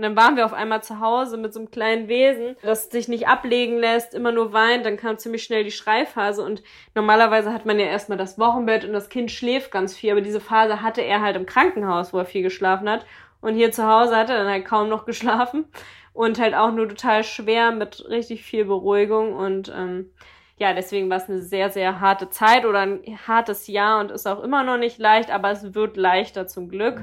Und dann waren wir auf einmal zu Hause mit so einem kleinen Wesen, das sich nicht ablegen lässt, immer nur weint. Dann kam ziemlich schnell die Schreiphase. Und normalerweise hat man ja erstmal das Wochenbett und das Kind schläft ganz viel. Aber diese Phase hatte er halt im Krankenhaus, wo er viel geschlafen hat. Und hier zu Hause hat er dann halt kaum noch geschlafen. Und halt auch nur total schwer mit richtig viel Beruhigung. Und ähm, ja, deswegen war es eine sehr, sehr harte Zeit oder ein hartes Jahr und ist auch immer noch nicht leicht, aber es wird leichter zum Glück.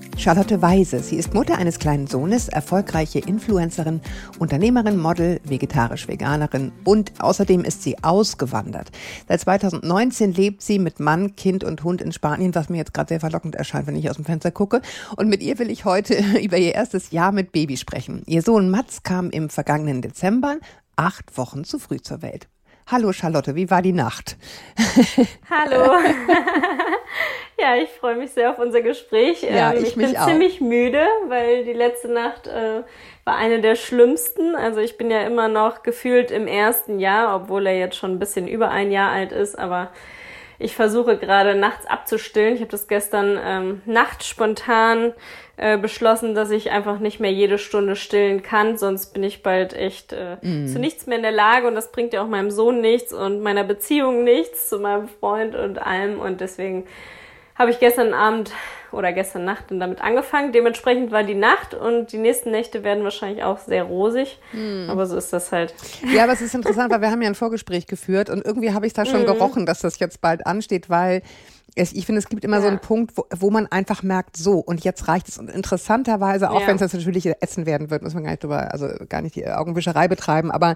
Charlotte Weise. Sie ist Mutter eines kleinen Sohnes, erfolgreiche Influencerin, Unternehmerin, Model, vegetarisch-veganerin und außerdem ist sie ausgewandert. Seit 2019 lebt sie mit Mann, Kind und Hund in Spanien, was mir jetzt gerade sehr verlockend erscheint, wenn ich aus dem Fenster gucke. Und mit ihr will ich heute über ihr erstes Jahr mit Baby sprechen. Ihr Sohn Mats kam im vergangenen Dezember acht Wochen zu früh zur Welt. Hallo Charlotte, wie war die Nacht? Hallo. ja, ich freue mich sehr auf unser Gespräch. Ja, ähm, ich, ich bin auch. ziemlich müde, weil die letzte Nacht äh, war eine der schlimmsten. Also ich bin ja immer noch gefühlt im ersten Jahr, obwohl er jetzt schon ein bisschen über ein Jahr alt ist, aber ich versuche gerade nachts abzustillen. Ich habe das gestern ähm, nachts spontan äh, beschlossen, dass ich einfach nicht mehr jede Stunde stillen kann, sonst bin ich bald echt äh, mm. zu nichts mehr in der Lage und das bringt ja auch meinem Sohn nichts und meiner Beziehung nichts zu meinem Freund und allem und deswegen habe ich gestern Abend oder gestern Nacht dann damit angefangen. Dementsprechend war die Nacht und die nächsten Nächte werden wahrscheinlich auch sehr rosig. Mm. Aber so ist das halt. Ja, aber es ist interessant, weil wir haben ja ein Vorgespräch geführt und irgendwie habe ich da schon mm. gerochen, dass das jetzt bald ansteht, weil es, ich finde, es gibt immer ja. so einen Punkt, wo, wo man einfach merkt, so, und jetzt reicht es. Und interessanterweise, auch ja. wenn es jetzt natürlich Essen werden wird, muss man gar nicht drüber, also gar nicht die Augenwischerei betreiben, aber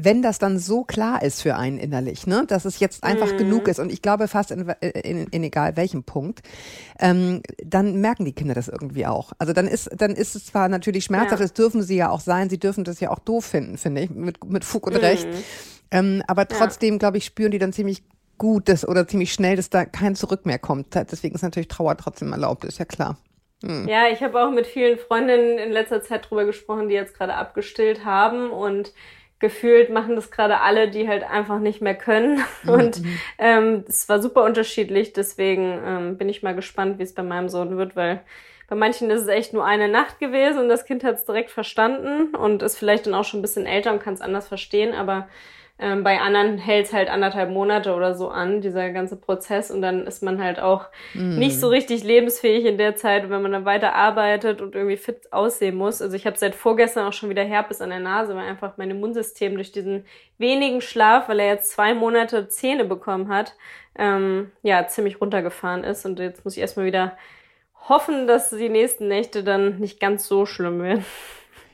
wenn das dann so klar ist für einen innerlich, ne, dass es jetzt einfach mhm. genug ist und ich glaube fast in, in, in egal welchem Punkt, ähm, dann merken die Kinder das irgendwie auch. Also dann ist dann ist es zwar natürlich schmerzhaft, ja. das dürfen sie ja auch sein, sie dürfen das ja auch doof finden, finde ich, mit, mit Fug und mhm. Recht. Ähm, aber trotzdem, ja. glaube ich, spüren die dann ziemlich gut dass, oder ziemlich schnell, dass da kein Zurück mehr kommt. Deswegen ist natürlich Trauer trotzdem erlaubt, ist ja klar. Hm. Ja, ich habe auch mit vielen Freundinnen in letzter Zeit drüber gesprochen, die jetzt gerade abgestillt haben und gefühlt machen das gerade alle, die halt einfach nicht mehr können. Mhm. Und ähm, es war super unterschiedlich. Deswegen ähm, bin ich mal gespannt, wie es bei meinem Sohn wird, weil bei manchen ist es echt nur eine Nacht gewesen und das Kind hat es direkt verstanden und ist vielleicht dann auch schon ein bisschen älter und kann es anders verstehen. Aber ähm, bei anderen hält es halt anderthalb Monate oder so an, dieser ganze Prozess. Und dann ist man halt auch mm. nicht so richtig lebensfähig in der Zeit, wenn man dann weiter arbeitet und irgendwie fit aussehen muss. Also ich habe seit vorgestern auch schon wieder Herpes an der Nase, weil einfach mein Immunsystem durch diesen wenigen Schlaf, weil er jetzt zwei Monate Zähne bekommen hat, ähm, ja, ziemlich runtergefahren ist. Und jetzt muss ich erstmal wieder hoffen, dass die nächsten Nächte dann nicht ganz so schlimm werden.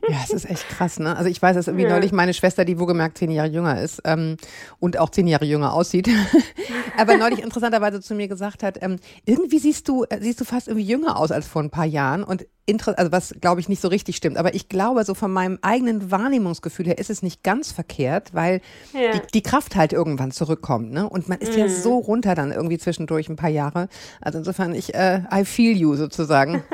Ja, es ist echt krass, ne? Also ich weiß, dass irgendwie ja. neulich meine Schwester, die wo gemerkt zehn Jahre jünger ist ähm, und auch zehn Jahre jünger aussieht, aber neulich interessanterweise zu mir gesagt hat, ähm, irgendwie siehst du, äh, siehst du fast irgendwie jünger aus als vor ein paar Jahren und also was glaube ich nicht so richtig stimmt, aber ich glaube, so von meinem eigenen Wahrnehmungsgefühl her ist es nicht ganz verkehrt, weil ja. die, die, Kraft halt irgendwann zurückkommt, ne? Und man ist mhm. ja so runter dann irgendwie zwischendurch ein paar Jahre. Also insofern, ich, äh, I feel you sozusagen.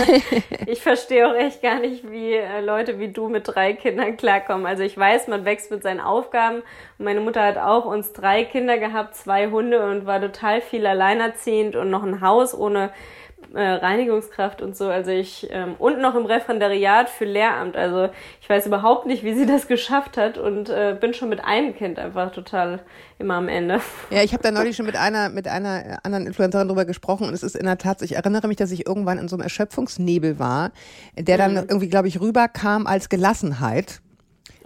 ich verstehe auch echt gar nicht, wie äh, Leute wie du mit drei Kindern klarkommen. Also ich weiß, man wächst mit seinen Aufgaben. Meine Mutter hat auch uns drei Kinder gehabt, zwei Hunde und war total viel alleinerziehend und noch ein Haus ohne äh, Reinigungskraft und so. Also ich ähm, und noch im Referendariat für Lehramt. Also ich weiß überhaupt nicht, wie sie das geschafft hat und äh, bin schon mit einem Kind einfach total immer am Ende. Ja, ich habe da neulich schon mit einer mit einer anderen Influencerin drüber gesprochen und es ist in der Tat, ich erinnere mich, dass ich irgendwann in so einem Erschöpfungsnebel war, der dann mhm. irgendwie, glaube ich, rüberkam als Gelassenheit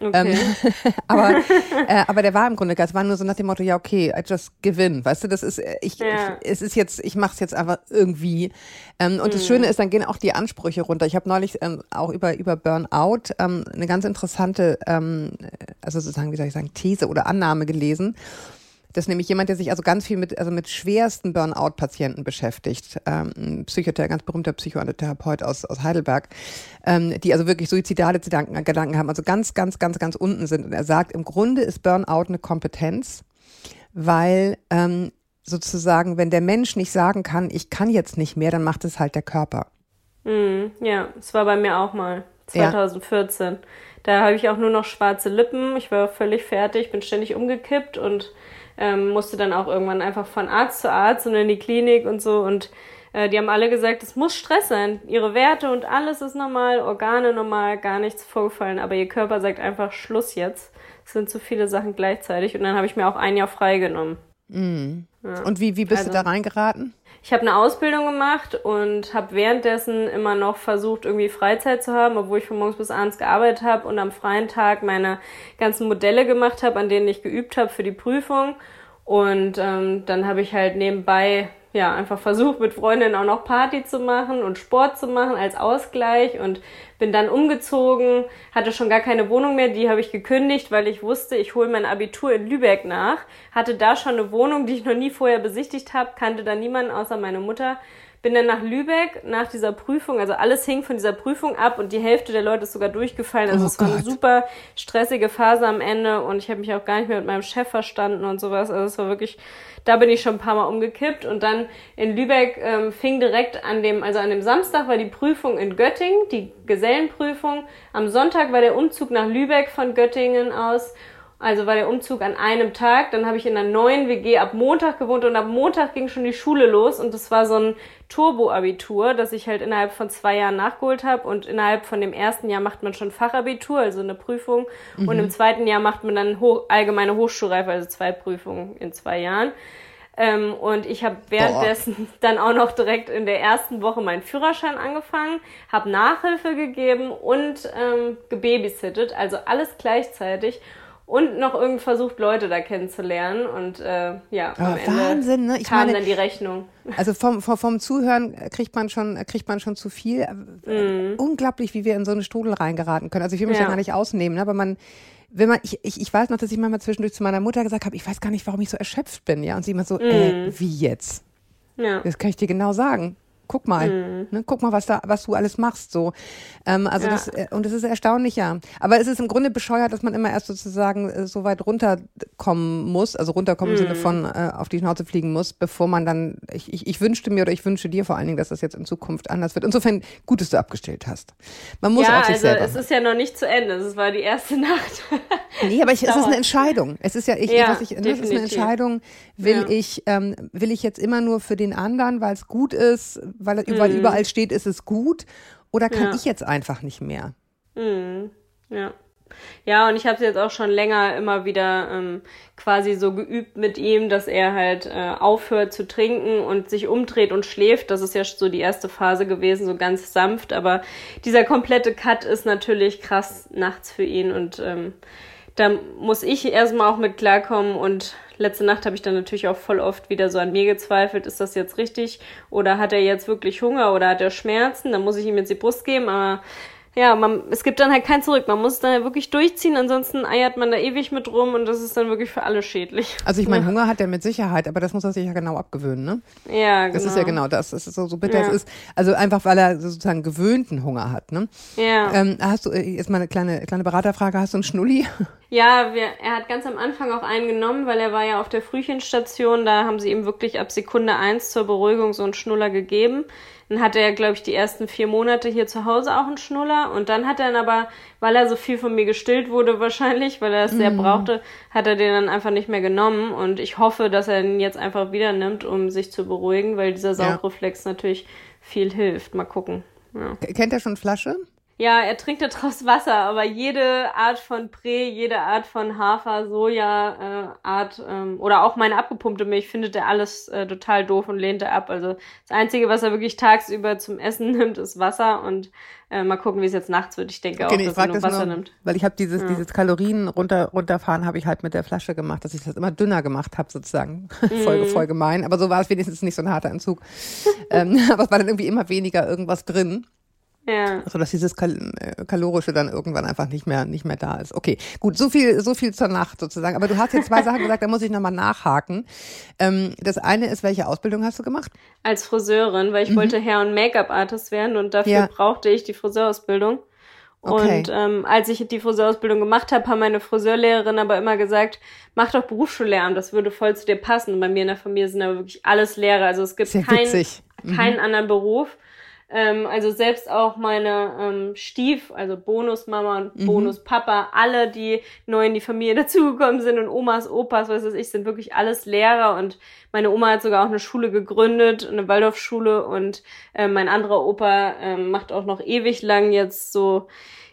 Okay. Ähm, aber, äh, aber der war im Grunde, es war nur so nach dem Motto, ja, okay, I just give in. Weißt du, das ist, äh, ich, ja. ich es ist jetzt, ich mach's jetzt einfach irgendwie. Ähm, und mhm. das Schöne ist, dann gehen auch die Ansprüche runter. Ich habe neulich ähm, auch über, über Burnout ähm, eine ganz interessante, ähm, also sozusagen, wie soll ich sagen, These oder Annahme gelesen. Das ist nämlich jemand, der sich also ganz viel mit, also mit schwersten Burnout-Patienten beschäftigt. Ähm, ein Psychotherapeut, ganz berühmter Psychotherapeut aus, aus Heidelberg, ähm, die also wirklich suizidale Gedanken, Gedanken haben, also ganz, ganz, ganz, ganz unten sind. Und er sagt, im Grunde ist Burnout eine Kompetenz, weil ähm, sozusagen, wenn der Mensch nicht sagen kann, ich kann jetzt nicht mehr, dann macht es halt der Körper. Mm, ja, es war bei mir auch mal 2014. Ja. Da habe ich auch nur noch schwarze Lippen. Ich war völlig fertig, bin ständig umgekippt und ähm, musste dann auch irgendwann einfach von Arzt zu Arzt und in die Klinik und so. Und äh, die haben alle gesagt, es muss Stress sein. Ihre Werte und alles ist normal, Organe normal, gar nichts vorgefallen. Aber ihr Körper sagt einfach Schluss jetzt. Es sind zu viele Sachen gleichzeitig. Und dann habe ich mir auch ein Jahr freigenommen. Mhm. Ja. Und wie, wie bist also, du da reingeraten? Ich habe eine Ausbildung gemacht und habe währenddessen immer noch versucht, irgendwie Freizeit zu haben, obwohl ich von morgens bis abends gearbeitet habe und am freien Tag meine ganzen Modelle gemacht habe, an denen ich geübt habe für die Prüfung. Und ähm, dann habe ich halt nebenbei ja, einfach versucht, mit Freundinnen auch noch Party zu machen und Sport zu machen als Ausgleich und bin dann umgezogen, hatte schon gar keine Wohnung mehr, die habe ich gekündigt, weil ich wusste, ich hole mein Abitur in Lübeck nach, hatte da schon eine Wohnung, die ich noch nie vorher besichtigt habe, kannte da niemanden außer meine Mutter bin dann nach Lübeck nach dieser Prüfung, also alles hing von dieser Prüfung ab und die Hälfte der Leute ist sogar durchgefallen. Also oh es war eine super stressige Phase am Ende und ich habe mich auch gar nicht mehr mit meinem Chef verstanden und sowas. Also es war wirklich, da bin ich schon ein paar Mal umgekippt und dann in Lübeck ähm, fing direkt an dem, also an dem Samstag war die Prüfung in Göttingen, die Gesellenprüfung. Am Sonntag war der Umzug nach Lübeck von Göttingen aus also war der Umzug an einem Tag. Dann habe ich in einer neuen WG ab Montag gewohnt und ab Montag ging schon die Schule los. Und das war so ein Turbo-Abitur, das ich halt innerhalb von zwei Jahren nachgeholt habe. Und innerhalb von dem ersten Jahr macht man schon Fachabitur, also eine Prüfung. Mhm. Und im zweiten Jahr macht man dann hoch, allgemeine Hochschulreife, also zwei Prüfungen in zwei Jahren. Ähm, und ich habe währenddessen Boah. dann auch noch direkt in der ersten Woche meinen Führerschein angefangen, habe Nachhilfe gegeben und ähm, gebabysittet, also alles gleichzeitig und noch irgendwie versucht, Leute da kennenzulernen. Und äh, ja, am Aber Ende Wahnsinn, ne? ich kam meine, dann die Rechnung. Also vom, vom, vom Zuhören kriegt man schon, kriegt man schon zu viel. Mm. Unglaublich, wie wir in so einen Strudel reingeraten können. Also ich will mich ja, ja gar nicht ausnehmen, ne? aber man wenn man, ich, ich, ich weiß noch, dass ich manchmal zwischendurch zu meiner Mutter gesagt habe, ich weiß gar nicht, warum ich so erschöpft bin, ja. Und sie immer so, mm. äh, wie jetzt? Ja. Das kann ich dir genau sagen guck mal, mhm. ne, guck mal, was da, was du alles machst, so. Ähm, also ja. das, äh, und das ist erstaunlich, ja. Aber es ist im Grunde bescheuert, dass man immer erst sozusagen äh, so weit runterkommen muss, also runterkommen mhm. im Sinne mhm. von äh, auf die Schnauze fliegen muss, bevor man dann, ich, ich, ich wünschte mir oder ich wünsche dir vor allen Dingen, dass das jetzt in Zukunft anders wird. Insofern gut, dass du abgestellt hast. Man muss ja, auf sich also selber. es ist ja noch nicht zu Ende. Es war die erste Nacht. nee, aber ich, es ist eine Entscheidung. Es ist ja, ich, ja, was ich, ne, es ist eine Entscheidung. Will ja. ich, ähm, will ich jetzt immer nur für den anderen, weil es gut ist, weil, mhm. weil überall steht, ist es gut? Oder kann ja. ich jetzt einfach nicht mehr? Mhm. Ja. Ja, und ich habe es jetzt auch schon länger immer wieder ähm, quasi so geübt mit ihm, dass er halt äh, aufhört zu trinken und sich umdreht und schläft. Das ist ja so die erste Phase gewesen, so ganz sanft. Aber dieser komplette Cut ist natürlich krass nachts für ihn und ähm, da muss ich erstmal auch mit klarkommen und letzte Nacht habe ich dann natürlich auch voll oft wieder so an mir gezweifelt, ist das jetzt richtig oder hat er jetzt wirklich Hunger oder hat er Schmerzen, dann muss ich ihm jetzt die Brust geben, aber ja, man, es gibt dann halt kein Zurück. Man muss es dann halt wirklich durchziehen, ansonsten eiert man da ewig mit rum und das ist dann wirklich für alle schädlich. Also ich meine, ja. Hunger hat er mit Sicherheit, aber das muss er sich ja genau abgewöhnen, ne? Ja, genau. Das ist ja genau. genau das. Das ist so, so bitter ja. es ist. Also einfach, weil er sozusagen gewöhnten Hunger hat, ne? Ja. Ähm, hast du, äh, jetzt mal eine kleine, kleine Beraterfrage, hast du einen Schnulli? Ja, wir, er hat ganz am Anfang auch einen genommen, weil er war ja auf der Frühchenstation, da haben sie ihm wirklich ab Sekunde eins zur Beruhigung so einen Schnuller gegeben. Dann hatte er, glaube ich, die ersten vier Monate hier zu Hause auch einen Schnuller. Und dann hat er dann aber, weil er so viel von mir gestillt wurde wahrscheinlich, weil er es sehr mm. brauchte, hat er den dann einfach nicht mehr genommen. Und ich hoffe, dass er ihn jetzt einfach wieder nimmt, um sich zu beruhigen, weil dieser Saugreflex ja. natürlich viel hilft. Mal gucken. Ja. Kennt er schon Flasche? Ja, er trinkt daraus Wasser, aber jede Art von Prä, jede Art von Hafer, Soja, äh, Art ähm, oder auch meine abgepumpte Milch findet er alles äh, total doof und lehnt er ab. Also das Einzige, was er wirklich tagsüber zum Essen nimmt, ist Wasser und äh, mal gucken, wie es jetzt nachts wird. Ich denke okay, auch, dass er nur Wasser nur, nimmt. Weil ich habe dieses, ja. dieses Kalorien runter, runterfahren habe ich halt mit der Flasche gemacht, dass ich das immer dünner gemacht habe sozusagen. Mm. voll, mhm. voll gemein. Aber so war es wenigstens nicht so ein harter Entzug. ähm, aber es war dann irgendwie immer weniger irgendwas drin. Ja. So dass dieses Kal äh, kalorische dann irgendwann einfach nicht mehr nicht mehr da ist. Okay, gut, so viel so viel zur Nacht sozusagen. Aber du hast jetzt zwei Sachen gesagt, da muss ich nochmal nachhaken. Ähm, das eine ist, welche Ausbildung hast du gemacht? Als Friseurin, weil ich mhm. wollte Hair- und Make-up-Artist werden und dafür ja. brauchte ich die Friseurausbildung. Okay. Und ähm, als ich die Friseurausbildung gemacht habe, haben meine Friseurlehrerin aber immer gesagt, mach doch Berufsschullehramt, das würde voll zu dir passen. Und bei mir in der Familie sind aber wirklich alles Lehrer. Also es gibt keinen, mhm. keinen anderen Beruf. Ähm, also selbst auch meine ähm, Stief, also Bonusmama und mhm. Bonuspapa, alle, die neu in die Familie dazugekommen sind und Omas, Opas, was weiß ich, sind wirklich alles Lehrer und meine Oma hat sogar auch eine Schule gegründet, eine Waldorfschule und äh, mein anderer Opa äh, macht auch noch ewig lang jetzt so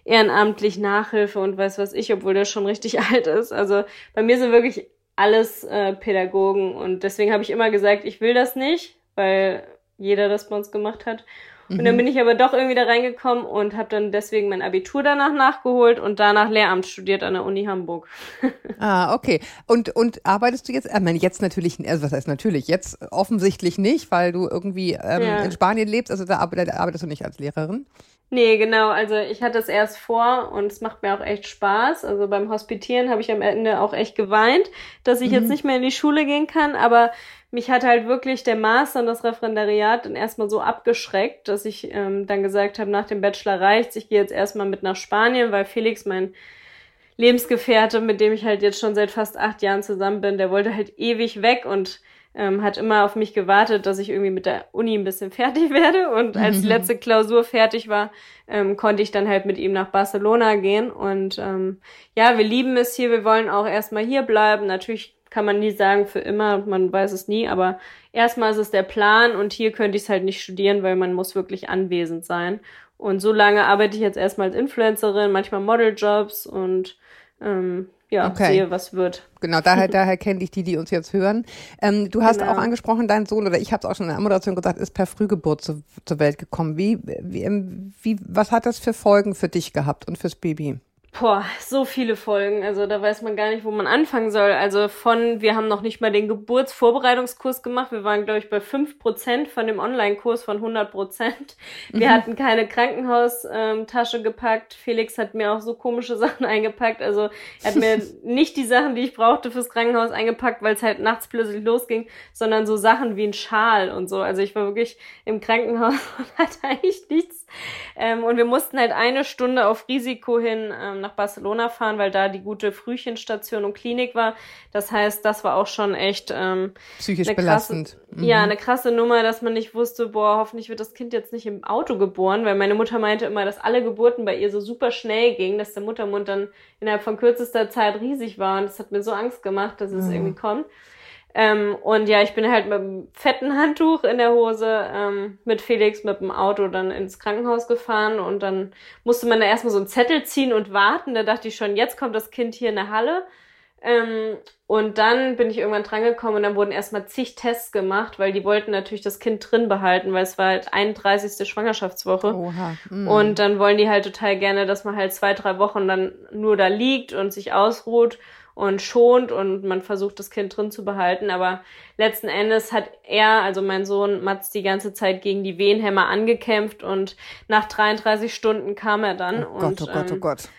ehrenamtlich Nachhilfe und weiß was ich, obwohl der schon richtig alt ist. Also bei mir sind wirklich alles äh, Pädagogen und deswegen habe ich immer gesagt, ich will das nicht, weil jeder das bei uns gemacht hat. Und mhm. dann bin ich aber doch irgendwie da reingekommen und habe dann deswegen mein Abitur danach nachgeholt und danach Lehramt studiert an der Uni Hamburg. ah, okay. Und, und arbeitest du jetzt, ich meine, jetzt natürlich, also was heißt natürlich, jetzt offensichtlich nicht, weil du irgendwie ähm, ja. in Spanien lebst, also da arbeitest du nicht als Lehrerin? Nee, genau. Also ich hatte es erst vor und es macht mir auch echt Spaß. Also beim Hospitieren habe ich am Ende auch echt geweint, dass ich mhm. jetzt nicht mehr in die Schule gehen kann. Aber mich hat halt wirklich der Master und das Referendariat dann erstmal so abgeschreckt, dass ich ähm, dann gesagt habe, nach dem Bachelor reicht's. Ich gehe jetzt erstmal mit nach Spanien, weil Felix, mein Lebensgefährte, mit dem ich halt jetzt schon seit fast acht Jahren zusammen bin, der wollte halt ewig weg und ähm, hat immer auf mich gewartet, dass ich irgendwie mit der Uni ein bisschen fertig werde. Und als die letzte Klausur fertig war, ähm, konnte ich dann halt mit ihm nach Barcelona gehen. Und ähm, ja, wir lieben es hier, wir wollen auch erstmal hier bleiben. Natürlich kann man nie sagen für immer, man weiß es nie, aber erstmal ist es der Plan und hier könnte ich es halt nicht studieren, weil man muss wirklich anwesend sein. Und so lange arbeite ich jetzt erstmal als Influencerin, manchmal Modeljobs und ähm, ja, okay. sehe, was wird. Genau, daher, daher kenne ich die, die uns jetzt hören. Ähm, du hast genau. auch angesprochen, dein Sohn, oder ich habe es auch schon in der Moderation gesagt, ist per Frühgeburt zu, zur Welt gekommen. Wie, wie, ähm, wie, was hat das für Folgen für dich gehabt und fürs Baby? Boah, so viele Folgen. Also da weiß man gar nicht, wo man anfangen soll. Also von, wir haben noch nicht mal den Geburtsvorbereitungskurs gemacht. Wir waren, glaube ich, bei fünf Prozent von dem Online-Kurs von 100 Prozent. Wir mhm. hatten keine Krankenhaustasche ähm, gepackt. Felix hat mir auch so komische Sachen eingepackt. Also er hat mir nicht die Sachen, die ich brauchte fürs Krankenhaus eingepackt, weil es halt nachts plötzlich losging, sondern so Sachen wie ein Schal und so. Also ich war wirklich im Krankenhaus und hatte eigentlich nichts. Ähm, und wir mussten halt eine Stunde auf Risiko hin ähm, nach Barcelona fahren, weil da die gute Frühchenstation und Klinik war. Das heißt, das war auch schon echt ähm, psychisch belastend. Krasse, mhm. Ja, eine krasse Nummer, dass man nicht wusste, boah, hoffentlich wird das Kind jetzt nicht im Auto geboren, weil meine Mutter meinte immer, dass alle Geburten bei ihr so super schnell gingen, dass der Muttermund dann innerhalb von kürzester Zeit riesig war und das hat mir so Angst gemacht, dass es mhm. irgendwie kommt. Ähm, und ja, ich bin halt mit einem fetten Handtuch in der Hose ähm, mit Felix mit dem Auto dann ins Krankenhaus gefahren und dann musste man da erstmal so einen Zettel ziehen und warten. Da dachte ich schon, jetzt kommt das Kind hier in der Halle. Ähm, und dann bin ich irgendwann drangekommen und dann wurden erstmal zig Tests gemacht, weil die wollten natürlich das Kind drin behalten, weil es war halt 31. Schwangerschaftswoche. Oha. Mm. Und dann wollen die halt total gerne, dass man halt zwei, drei Wochen dann nur da liegt und sich ausruht und schont und man versucht, das Kind drin zu behalten. Aber letzten Endes hat er, also mein Sohn Mats, die ganze Zeit gegen die Wehenhämmer angekämpft und nach 33 Stunden kam er dann. Oh Gott, und, oh Gott, oh Gott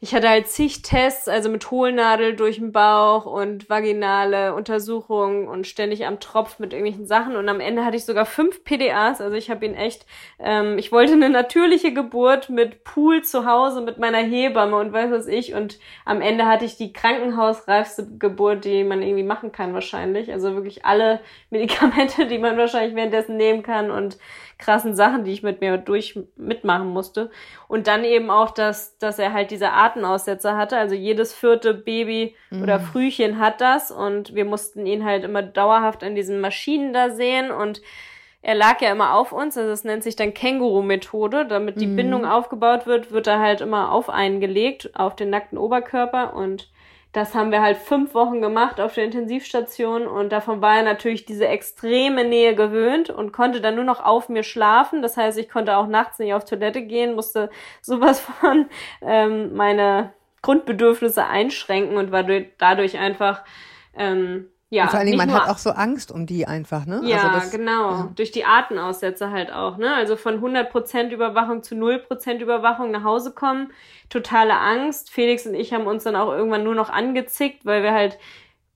ich hatte halt zig Tests, also mit Hohlnadel durch den Bauch und vaginale Untersuchungen und ständig am Tropf mit irgendwelchen Sachen. Und am Ende hatte ich sogar fünf PDAs. Also ich habe ihn echt, ähm, ich wollte eine natürliche Geburt mit Pool zu Hause, mit meiner Hebamme und weiß was ich. Und am Ende hatte ich die krankenhausreifste Geburt, die man irgendwie machen kann wahrscheinlich. Also wirklich alle Medikamente, die man wahrscheinlich währenddessen nehmen kann und krassen Sachen, die ich mit mir durch mitmachen musste. Und dann eben auch, dass, dass er halt diese Atenaussetzer hatte. Also jedes vierte Baby mhm. oder Frühchen hat das und wir mussten ihn halt immer dauerhaft an diesen Maschinen da sehen und er lag ja immer auf uns, also es nennt sich dann Känguru-Methode. Damit die mhm. Bindung aufgebaut wird, wird er halt immer auf einen gelegt, auf den nackten Oberkörper und das haben wir halt fünf Wochen gemacht auf der Intensivstation und davon war er natürlich diese extreme Nähe gewöhnt und konnte dann nur noch auf mir schlafen. Das heißt, ich konnte auch nachts nicht auf Toilette gehen, musste sowas von ähm, meine Grundbedürfnisse einschränken und war dadurch einfach ähm, ja, und vor allen Dingen, man hat auch so Angst um die einfach, ne? Ja, also das, genau. Ja. Durch die Artenaussätze halt auch, ne? Also von 100% Überwachung zu 0% Überwachung nach Hause kommen. Totale Angst. Felix und ich haben uns dann auch irgendwann nur noch angezickt, weil wir halt,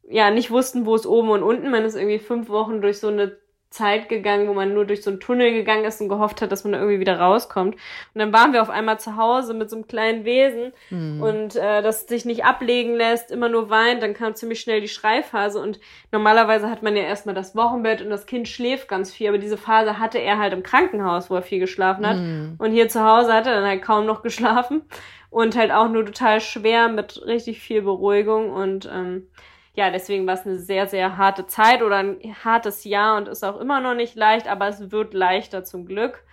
ja, nicht wussten, wo es oben und unten. Man ist irgendwie fünf Wochen durch so eine Zeit gegangen, wo man nur durch so einen Tunnel gegangen ist und gehofft hat, dass man da irgendwie wieder rauskommt. Und dann waren wir auf einmal zu Hause mit so einem kleinen Wesen mhm. und äh, das sich nicht ablegen lässt, immer nur weint, dann kam ziemlich schnell die Schreiphase und normalerweise hat man ja erstmal das Wochenbett und das Kind schläft ganz viel, aber diese Phase hatte er halt im Krankenhaus, wo er viel geschlafen hat. Mhm. Und hier zu Hause hat er dann halt kaum noch geschlafen und halt auch nur total schwer mit richtig viel Beruhigung und ähm, ja, deswegen war es eine sehr, sehr harte Zeit oder ein hartes Jahr und ist auch immer noch nicht leicht, aber es wird leichter zum Glück.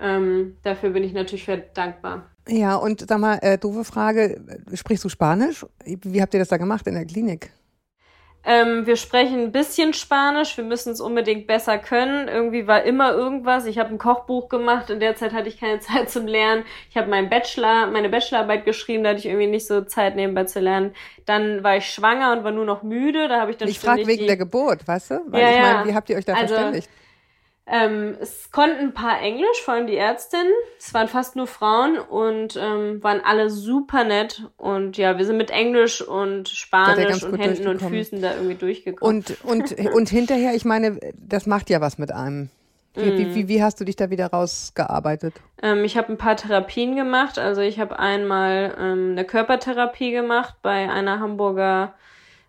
Ähm, dafür bin ich natürlich sehr dankbar. Ja, und sag mal, äh, doofe Frage, sprichst du Spanisch? Wie habt ihr das da gemacht in der Klinik? Ähm, wir sprechen ein bisschen Spanisch, wir müssen es unbedingt besser können. Irgendwie war immer irgendwas. Ich habe ein Kochbuch gemacht, in der Zeit hatte ich keine Zeit zum Lernen. Ich habe meinen Bachelor, meine Bachelorarbeit geschrieben, da hatte ich irgendwie nicht so Zeit nebenbei zu lernen. Dann war ich schwanger und war nur noch müde. Da habe ich dann Ich frage wegen der Geburt, weißt du? Weil ja, ich meine, wie habt ihr euch da also, verständigt? Ähm, es konnten ein paar Englisch, vor allem die Ärztin. Es waren fast nur Frauen und ähm, waren alle super nett. Und ja, wir sind mit Englisch und Spanisch und Händen und Füßen da irgendwie durchgekommen. Und, und, und hinterher, ich meine, das macht ja was mit einem. Wie, mm. wie, wie, hast du dich da wieder rausgearbeitet? Ähm, ich habe ein paar Therapien gemacht. Also ich habe einmal ähm, eine Körpertherapie gemacht bei einer Hamburger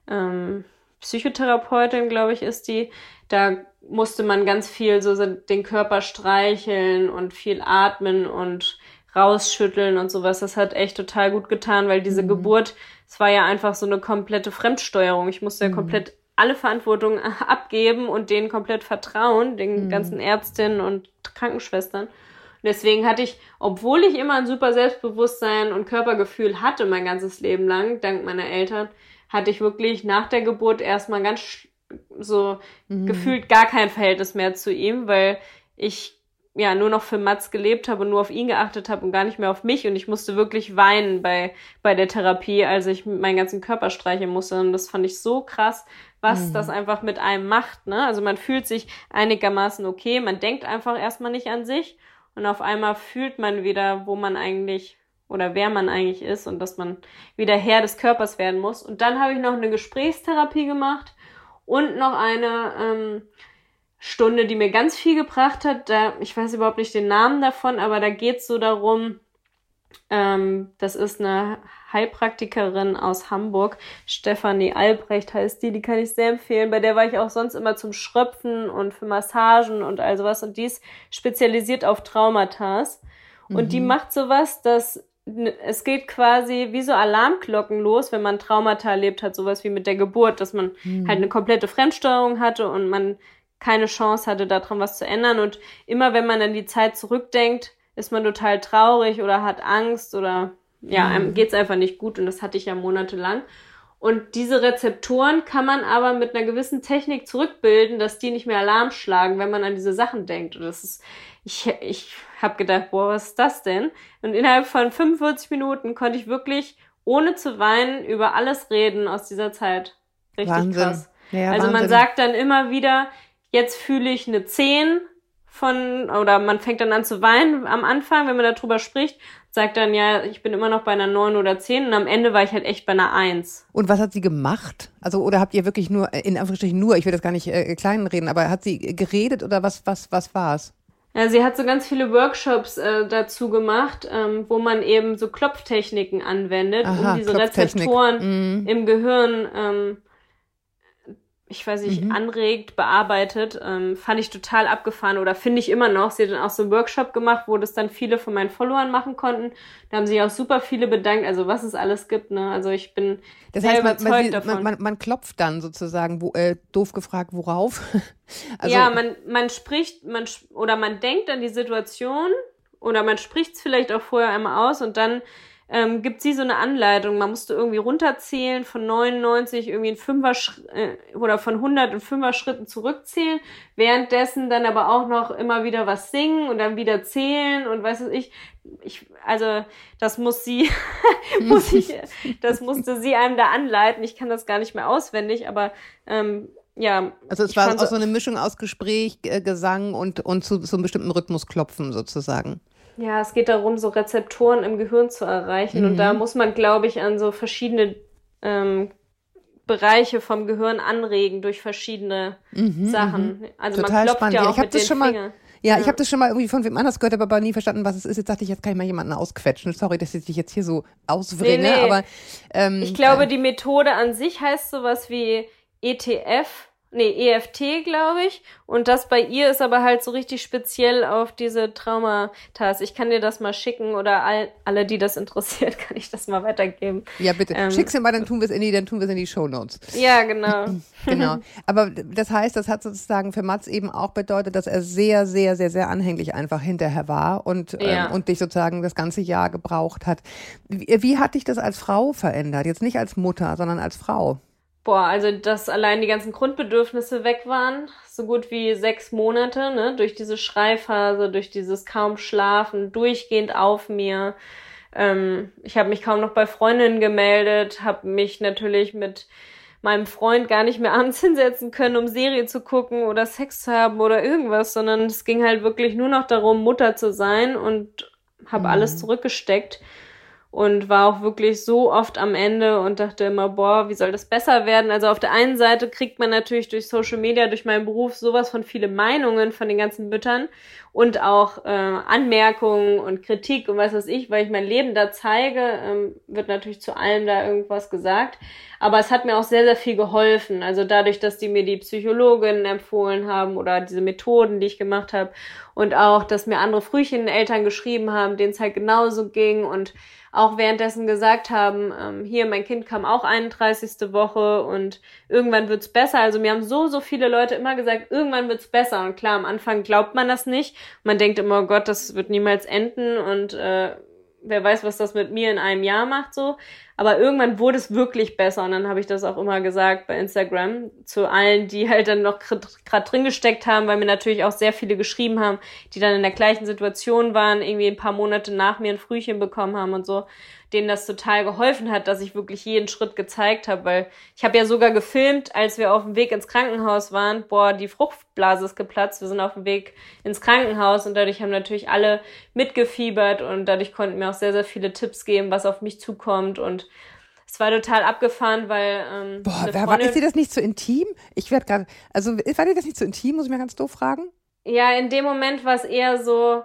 ähm, Psychotherapeutin, glaube ich, ist die. Da musste man ganz viel so den Körper streicheln und viel atmen und rausschütteln und sowas. Das hat echt total gut getan, weil diese mhm. Geburt, es war ja einfach so eine komplette Fremdsteuerung. Ich musste ja mhm. komplett alle Verantwortung abgeben und denen komplett vertrauen, den mhm. ganzen Ärztinnen und Krankenschwestern. Und deswegen hatte ich, obwohl ich immer ein super Selbstbewusstsein und Körpergefühl hatte mein ganzes Leben lang, dank meiner Eltern, hatte ich wirklich nach der Geburt erstmal ganz so mhm. gefühlt gar kein Verhältnis mehr zu ihm, weil ich ja nur noch für Mats gelebt habe und nur auf ihn geachtet habe und gar nicht mehr auf mich und ich musste wirklich weinen bei bei der Therapie, als ich meinen ganzen Körper streichen musste und das fand ich so krass, was mhm. das einfach mit einem macht, ne? Also man fühlt sich einigermaßen okay, man denkt einfach erstmal nicht an sich und auf einmal fühlt man wieder, wo man eigentlich oder wer man eigentlich ist und dass man wieder Herr des Körpers werden muss. Und dann habe ich noch eine Gesprächstherapie gemacht und noch eine ähm, Stunde, die mir ganz viel gebracht hat. Da, ich weiß überhaupt nicht den Namen davon, aber da geht's so darum, ähm, das ist eine Heilpraktikerin aus Hamburg, Stefanie Albrecht heißt die, die kann ich sehr empfehlen. Bei der war ich auch sonst immer zum Schröpfen und für Massagen und all sowas und die ist spezialisiert auf Traumata. Und mhm. die macht sowas, dass es geht quasi wie so Alarmglocken los, wenn man Traumata erlebt hat, sowas wie mit der Geburt, dass man mhm. halt eine komplette Fremdsteuerung hatte und man keine Chance hatte, daran was zu ändern. Und immer wenn man an die Zeit zurückdenkt, ist man total traurig oder hat Angst oder ja, mhm. einem geht's einfach nicht gut und das hatte ich ja monatelang. Und diese Rezeptoren kann man aber mit einer gewissen Technik zurückbilden, dass die nicht mehr Alarm schlagen, wenn man an diese Sachen denkt. Und das ist, ich, ich habe gedacht, boah, was ist das denn? Und innerhalb von 45 Minuten konnte ich wirklich ohne zu weinen über alles reden aus dieser Zeit. Richtig Wahnsinn. krass. Ja, also Wahnsinn. man sagt dann immer wieder, jetzt fühle ich eine 10 von, oder man fängt dann an zu weinen am Anfang, wenn man darüber spricht, sagt dann, ja, ich bin immer noch bei einer 9 oder 10 und am Ende war ich halt echt bei einer 1. Und was hat sie gemacht? Also, oder habt ihr wirklich nur, in Anführungsstrichen nur, ich will das gar nicht äh, kleinreden, aber hat sie geredet oder was, was, was war's? Ja, sie hat so ganz viele Workshops äh, dazu gemacht, ähm, wo man eben so Klopftechniken anwendet, Aha, um diese Rezeptoren mm. im Gehirn ähm, ich weiß nicht, mhm. anregt, bearbeitet, ähm, fand ich total abgefahren oder finde ich immer noch. Sie hat dann auch so einen Workshop gemacht, wo das dann viele von meinen Followern machen konnten. Da haben sich auch super viele bedankt, also was es alles gibt, ne? Also ich bin das sehr heißt, man, man, davon. Man, man, klopft dann sozusagen, wo, äh, doof gefragt, worauf? also, ja, man, man spricht, man oder man denkt an die Situation oder man spricht es vielleicht auch vorher einmal aus und dann ähm, gibt sie so eine Anleitung. Man musste irgendwie runterzählen von 99 irgendwie in Fünfer äh, oder von 100 in Fünfer Schritten zurückzählen, währenddessen dann aber auch noch immer wieder was singen und dann wieder zählen und weiß ich. Ich, also das muss sie, muss ich, das musste sie einem da anleiten. Ich kann das gar nicht mehr auswendig, aber ähm, ja. Also es war auch so eine Mischung aus Gespräch, äh, Gesang und, und zu so einem bestimmten Rhythmus klopfen sozusagen. Ja, es geht darum, so Rezeptoren im Gehirn zu erreichen. Mhm. Und da muss man, glaube ich, an so verschiedene ähm, Bereiche vom Gehirn anregen durch verschiedene mhm, Sachen. Mhm. Also Total man klopft spannend. ja auch ja, ich mit den Fingern. Ja, ja, ich habe das schon mal irgendwie von wem anders gehört, aber, aber nie verstanden, was es ist. Jetzt dachte ich, jetzt kann ich mal jemanden ausquetschen. Sorry, dass ich dich jetzt hier so auswringe, nee, nee. aber ähm, ich glaube, äh, die Methode an sich heißt sowas wie ETF nee, EFT, glaube ich. Und das bei ihr ist aber halt so richtig speziell auf diese Traumata. Ich kann dir das mal schicken oder all, alle, die das interessiert, kann ich das mal weitergeben. Ja, bitte. Ähm, Schick's mir mal, dann tun wir es in die, dann tun wir es in die Show Notes. Ja, genau. genau. Aber das heißt, das hat sozusagen für Mats eben auch bedeutet, dass er sehr, sehr, sehr, sehr anhänglich einfach hinterher war und, ähm, ja. ähm, und dich sozusagen das ganze Jahr gebraucht hat. Wie, wie hat dich das als Frau verändert? Jetzt nicht als Mutter, sondern als Frau? Boah, also dass allein die ganzen Grundbedürfnisse weg waren, so gut wie sechs Monate, ne, durch diese Schreiphase, durch dieses kaum Schlafen, durchgehend auf mir. Ähm, ich habe mich kaum noch bei Freundinnen gemeldet, habe mich natürlich mit meinem Freund gar nicht mehr abends hinsetzen können, um Serie zu gucken oder Sex zu haben oder irgendwas, sondern es ging halt wirklich nur noch darum, Mutter zu sein und habe mhm. alles zurückgesteckt und war auch wirklich so oft am Ende und dachte immer, boah, wie soll das besser werden? Also auf der einen Seite kriegt man natürlich durch Social Media, durch meinen Beruf sowas von viele Meinungen von den ganzen Müttern und auch äh, Anmerkungen und Kritik und was weiß ich, weil ich mein Leben da zeige, ähm, wird natürlich zu allem da irgendwas gesagt. Aber es hat mir auch sehr, sehr viel geholfen. Also dadurch, dass die mir die Psychologinnen empfohlen haben oder diese Methoden, die ich gemacht habe und auch, dass mir andere Frühchen Eltern geschrieben haben, denen es halt genauso ging und auch währenddessen gesagt haben, ähm, hier, mein Kind kam auch 31. Woche und irgendwann wird's besser. Also mir haben so, so viele Leute immer gesagt, irgendwann wird's besser. Und klar, am Anfang glaubt man das nicht. Man denkt immer, oh Gott, das wird niemals enden und äh, wer weiß, was das mit mir in einem Jahr macht so. Aber irgendwann wurde es wirklich besser. Und dann habe ich das auch immer gesagt bei Instagram zu allen, die halt dann noch gerade drin gesteckt haben, weil mir natürlich auch sehr viele geschrieben haben, die dann in der gleichen Situation waren, irgendwie ein paar Monate nach mir ein Frühchen bekommen haben und so denen das total geholfen hat, dass ich wirklich jeden Schritt gezeigt habe, weil ich habe ja sogar gefilmt, als wir auf dem Weg ins Krankenhaus waren, boah, die Fruchtblase ist geplatzt, wir sind auf dem Weg ins Krankenhaus und dadurch haben natürlich alle mitgefiebert und dadurch konnten mir auch sehr, sehr viele Tipps geben, was auf mich zukommt und es war total abgefahren, weil ähm, Boah, wer, war, ist dir das nicht zu so intim? Ich werde gerade, also war dir das nicht zu so intim, muss ich mir ganz doof fragen? Ja, in dem Moment war es eher so,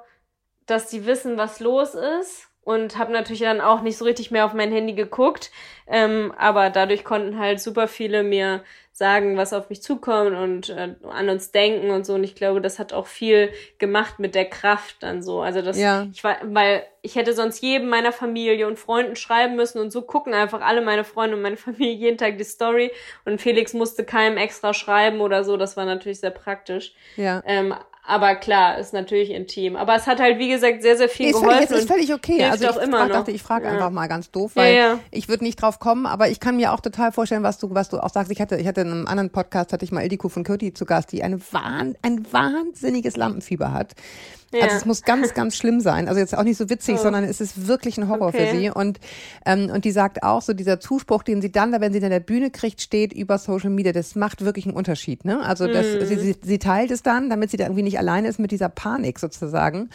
dass die wissen, was los ist und habe natürlich dann auch nicht so richtig mehr auf mein Handy geguckt. Ähm, aber dadurch konnten halt super viele mir sagen, was auf mich zukommt und äh, an uns denken und so. Und ich glaube, das hat auch viel gemacht mit der Kraft dann so. Also das, ja. ich war, weil ich hätte sonst jedem meiner Familie und Freunden schreiben müssen und so gucken einfach alle meine Freunde und meine Familie jeden Tag die Story und Felix musste keinem extra schreiben oder so. Das war natürlich sehr praktisch. Ja. Ähm, aber klar, ist natürlich intim. Aber es hat halt, wie gesagt, sehr, sehr viel nee, geholfen. Völlig, ist völlig okay. Also ich frag, dachte, ich frage ja. einfach mal ganz doof, weil ja, ja. ich würde nicht drauf kommen, aber ich kann mir auch total vorstellen, was du, was du auch sagst. Ich hatte, ich hatte in einem anderen Podcast, hatte ich mal Ildiko von Kürti zu Gast, die eine Wahn, ein wahnsinniges Lampenfieber hat. Ja. Also es muss ganz, ganz schlimm sein. Also jetzt auch nicht so witzig, oh. sondern es ist wirklich ein Horror okay. für sie. Und, ähm, und die sagt auch so, dieser Zuspruch, den sie dann, wenn sie in der Bühne kriegt, steht über Social Media, das macht wirklich einen Unterschied. Ne? Also das, mm. sie, sie, teilt es dann, damit sie da irgendwie nicht alleine ist mit dieser Panik sozusagen.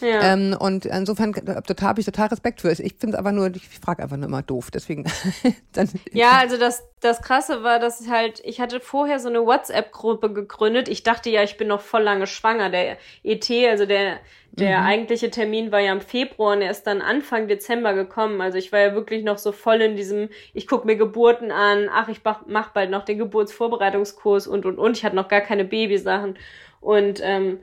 Ja. Ähm, und insofern total, habe ich total Respekt für. Ich finde es aber nur, ich frage einfach nur immer doof. Deswegen dann. Ja, also das, das Krasse war, dass ich halt, ich hatte vorher so eine WhatsApp-Gruppe gegründet. Ich dachte ja, ich bin noch voll lange schwanger. Der ET, also der der, mhm. eigentliche Termin war ja im Februar und er ist dann Anfang Dezember gekommen. Also ich war ja wirklich noch so voll in diesem, ich gucke mir Geburten an, ach, ich mach bald noch den Geburtsvorbereitungskurs und und und. Ich hatte noch gar keine Babysachen. Und ähm,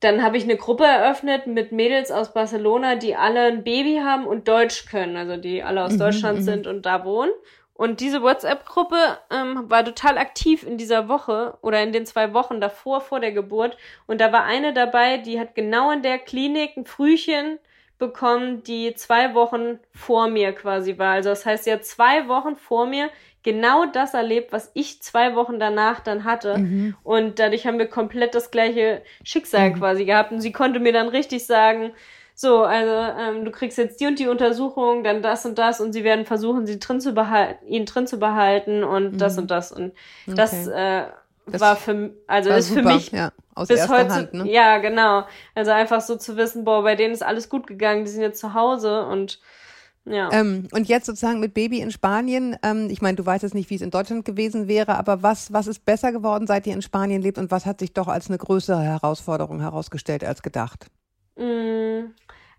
dann habe ich eine Gruppe eröffnet mit Mädels aus Barcelona, die alle ein Baby haben und Deutsch können, also die alle aus mhm, Deutschland mhm. sind und da wohnen. Und diese WhatsApp-Gruppe ähm, war total aktiv in dieser Woche oder in den zwei Wochen davor, vor der Geburt. Und da war eine dabei, die hat genau in der Klinik ein Frühchen bekommen, die zwei Wochen vor mir quasi war. Also das heißt, sie hat zwei Wochen vor mir genau das erlebt, was ich zwei Wochen danach dann hatte. Mhm. Und dadurch haben wir komplett das gleiche Schicksal mhm. quasi gehabt. Und sie konnte mir dann richtig sagen, so, also ähm, du kriegst jetzt die und die Untersuchung, dann das und das und sie werden versuchen, sie drin zu behalten, ihn drin zu behalten und mhm. das und das und okay. das, äh, das war für also war ist super, für mich ja, aus bis heute Hand, ne? ja genau also einfach so zu wissen boah bei denen ist alles gut gegangen die sind jetzt zu Hause und Ja. Ähm, und jetzt sozusagen mit Baby in Spanien, ähm, ich meine, du weißt jetzt nicht, wie es in Deutschland gewesen wäre, aber was, was ist besser geworden, seit ihr in Spanien lebt und was hat sich doch als eine größere Herausforderung herausgestellt als gedacht? Mm,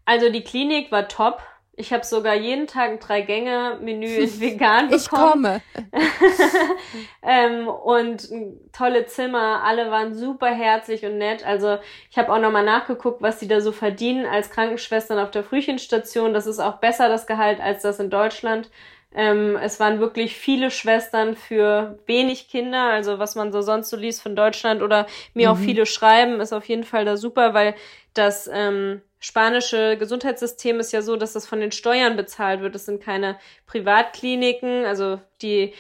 also die Klinik war top. Ich habe sogar jeden Tag ein Drei-Gänge-Menü in vegan bekommen. Ich komme. ähm, und tolle Zimmer, alle waren super herzlich und nett. Also ich habe auch nochmal nachgeguckt, was die da so verdienen als Krankenschwestern auf der Frühchenstation. Das ist auch besser, das Gehalt, als das in Deutschland. Ähm, es waren wirklich viele Schwestern für wenig Kinder, also was man so sonst so liest von Deutschland oder mir mhm. auch viele schreiben, ist auf jeden Fall da super, weil das ähm, spanische Gesundheitssystem ist ja so, dass das von den Steuern bezahlt wird. Das sind keine Privatkliniken, also die,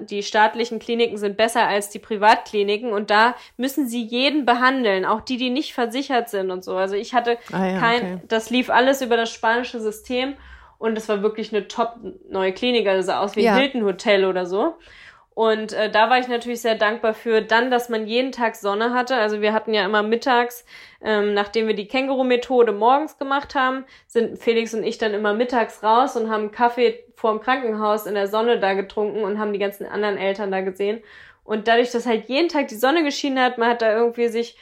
die staatlichen Kliniken sind besser als die Privatkliniken und da müssen sie jeden behandeln, auch die, die nicht versichert sind und so. Also ich hatte ah ja, kein, okay. das lief alles über das spanische System und es war wirklich eine top neue Klinik, also sah aus wie ein Hilton Hotel oder so. Und äh, da war ich natürlich sehr dankbar für. Dann, dass man jeden Tag Sonne hatte. Also wir hatten ja immer mittags, ähm, nachdem wir die Känguru-Methode morgens gemacht haben, sind Felix und ich dann immer mittags raus und haben Kaffee vorm Krankenhaus in der Sonne da getrunken und haben die ganzen anderen Eltern da gesehen. Und dadurch, dass halt jeden Tag die Sonne geschienen hat, man hat da irgendwie sich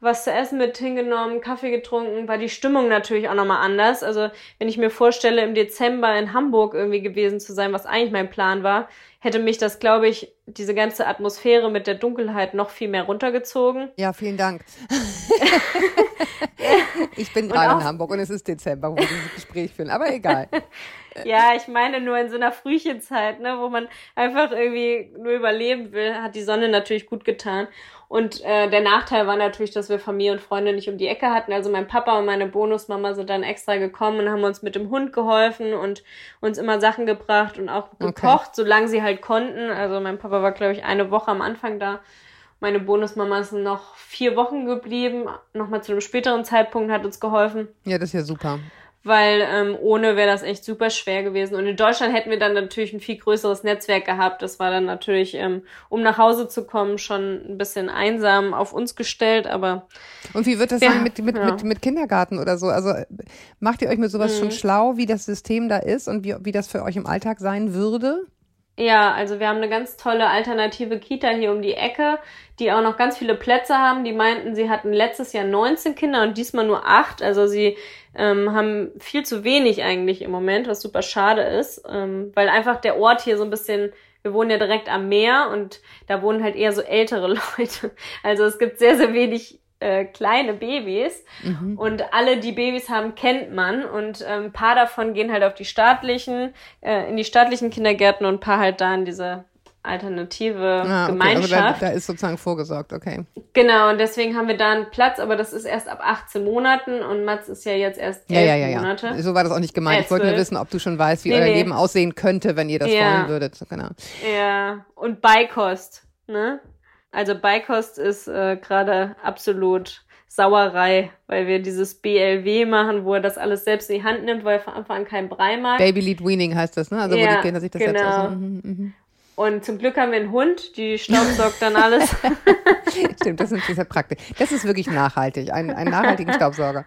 was zu essen mit hingenommen, Kaffee getrunken, war die Stimmung natürlich auch nochmal anders. Also wenn ich mir vorstelle, im Dezember in Hamburg irgendwie gewesen zu sein, was eigentlich mein Plan war, hätte mich das, glaube ich, diese ganze Atmosphäre mit der Dunkelheit noch viel mehr runtergezogen. Ja, vielen Dank. ich bin gerade in Hamburg und es ist Dezember, wo wir dieses Gespräch führen, aber egal. ja, ich meine nur in so einer Frühchenzeit, ne, wo man einfach irgendwie nur überleben will, hat die Sonne natürlich gut getan. Und äh, der Nachteil war natürlich, dass wir Familie und Freunde nicht um die Ecke hatten. Also mein Papa und meine Bonusmama sind dann extra gekommen und haben uns mit dem Hund geholfen und uns immer Sachen gebracht und auch gekocht, okay. solange sie halt konnten. Also mein Papa war, glaube ich, eine Woche am Anfang da. Meine Bonusmama ist noch vier Wochen geblieben, nochmal zu einem späteren Zeitpunkt hat uns geholfen. Ja, das ist ja super weil ähm, ohne wäre das echt super schwer gewesen. Und in Deutschland hätten wir dann natürlich ein viel größeres Netzwerk gehabt. Das war dann natürlich, ähm, um nach Hause zu kommen, schon ein bisschen einsam auf uns gestellt, aber. Und wie wird das ja, mit, mit, ja. mit, mit Kindergarten oder so? Also macht ihr euch mit sowas mhm. schon schlau, wie das System da ist und wie, wie das für euch im Alltag sein würde? Ja, also wir haben eine ganz tolle alternative Kita hier um die Ecke, die auch noch ganz viele Plätze haben. Die meinten, sie hatten letztes Jahr 19 Kinder und diesmal nur acht. Also sie ähm, haben viel zu wenig eigentlich im Moment, was super schade ist, ähm, weil einfach der Ort hier so ein bisschen, wir wohnen ja direkt am Meer und da wohnen halt eher so ältere Leute. Also es gibt sehr, sehr wenig äh, kleine Babys mhm. und alle, die Babys haben, kennt man und ähm, ein paar davon gehen halt auf die staatlichen, äh, in die staatlichen Kindergärten und ein paar halt da in diese alternative ah, okay. Gemeinschaft. Also da, da, ist sozusagen vorgesorgt, okay. Genau, und deswegen haben wir da einen Platz, aber das ist erst ab 18 Monaten und Mats ist ja jetzt erst 11 ja, ja, ja, Monate. So war das auch nicht gemeint. Äh, ich wollte nur wissen, ob du schon weißt, wie nee, euer nee. Leben aussehen könnte, wenn ihr das wollen würdet. Genau. Ja, und Beikost, ne? Also Beikost ist äh, gerade absolut Sauerei, weil wir dieses BLW machen, wo er das alles selbst in die Hand nimmt, weil er von Anfang an keinen Brei mag. Baby Lead Weaning heißt das, ne? Also ja, wo die Kinder sich das genau. selbst aus. Mhm, mhm. Und zum Glück haben wir einen Hund, die staubsaugt dann alles. Stimmt, das ist, ist praktisch. Das ist wirklich nachhaltig, ein, ein nachhaltiger Staubsauger.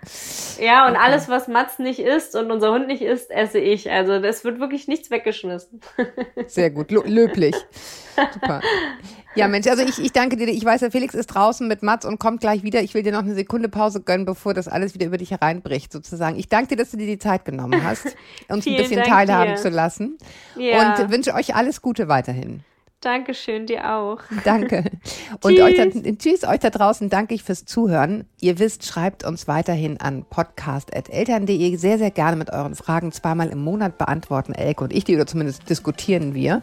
Ja, und okay. alles, was Mats nicht isst und unser Hund nicht isst, esse ich. Also es wird wirklich nichts weggeschmissen. Sehr gut, löblich. Super. Ja, Mensch, also ich, ich danke dir. Ich weiß, der Felix ist draußen mit Mats und kommt gleich wieder. Ich will dir noch eine Sekunde Pause gönnen, bevor das alles wieder über dich hereinbricht, sozusagen. Ich danke dir, dass du dir die Zeit genommen hast, uns ein bisschen Dank teilhaben dir. zu lassen. Ja. Und wünsche euch alles Gute weiterhin. Dankeschön, dir auch. Danke. Und tschüss. Euch da, tschüss, euch da draußen danke ich fürs Zuhören. Ihr wisst, schreibt uns weiterhin an podcast.eltern.de sehr, sehr gerne mit euren Fragen. Zweimal im Monat beantworten Elke und ich die, oder zumindest diskutieren wir.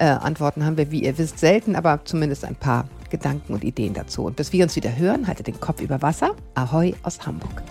Äh, Antworten haben wir, wie ihr wisst, selten, aber zumindest ein paar Gedanken und Ideen dazu. Und bis wir uns wieder hören, haltet den Kopf über Wasser. Ahoi aus Hamburg.